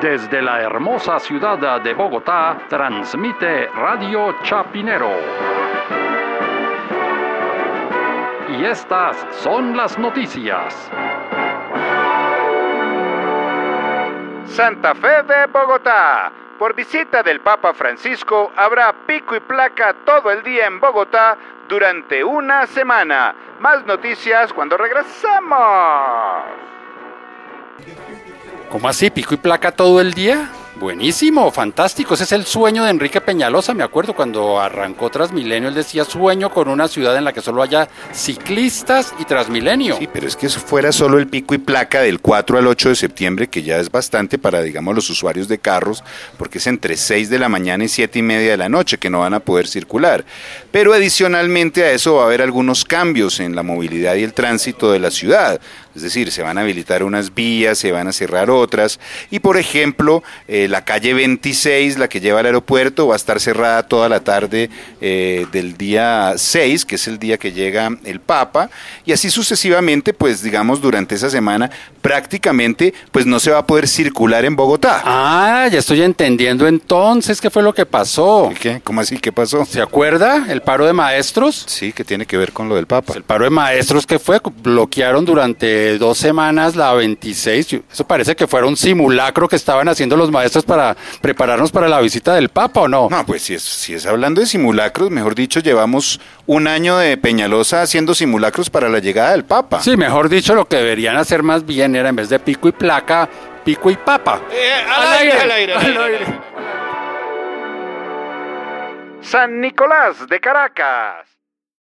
Desde la hermosa ciudad de Bogotá, transmite Radio Chapinero. Y estas son las noticias. Santa Fe de Bogotá. Por visita del Papa Francisco habrá pico y placa todo el día en Bogotá durante una semana. Más noticias cuando regresamos. ¿Cómo así? ¿Pico y placa todo el día? Buenísimo, fantástico. Ese es el sueño de Enrique Peñalosa. Me acuerdo cuando arrancó Transmilenio, él decía sueño con una ciudad en la que solo haya ciclistas y Transmilenio. Sí, pero es que eso fuera solo el pico y placa del 4 al 8 de septiembre, que ya es bastante para, digamos, los usuarios de carros, porque es entre 6 de la mañana y 7 y media de la noche que no van a poder circular. Pero adicionalmente a eso va a haber algunos cambios en la movilidad y el tránsito de la ciudad. Es decir, se van a habilitar unas vías, se van a cerrar otras. Y por ejemplo, eh, la calle 26, la que lleva al aeropuerto, va a estar cerrada toda la tarde eh, del día 6, que es el día que llega el Papa. Y así sucesivamente, pues digamos, durante esa semana prácticamente pues no se va a poder circular en Bogotá. Ah, ya estoy entendiendo entonces qué fue lo que pasó. ¿Qué? ¿Cómo así? ¿Qué pasó? ¿Se acuerda? ¿El paro de maestros? Sí, que tiene que ver con lo del Papa. el paro de maestros que fue, bloquearon durante dos semanas la 26. Eso parece que fuera un simulacro que estaban haciendo los maestros para prepararnos para la visita del Papa, ¿o no? No, pues si es, si es hablando de simulacros, mejor dicho, llevamos un año de Peñalosa haciendo simulacros para la llegada del Papa. Sí, mejor dicho, lo que deberían hacer más bien era en vez de pico y placa, pico y papa. Eh, al, aire, al aire, al aire. San Nicolás de Caracas.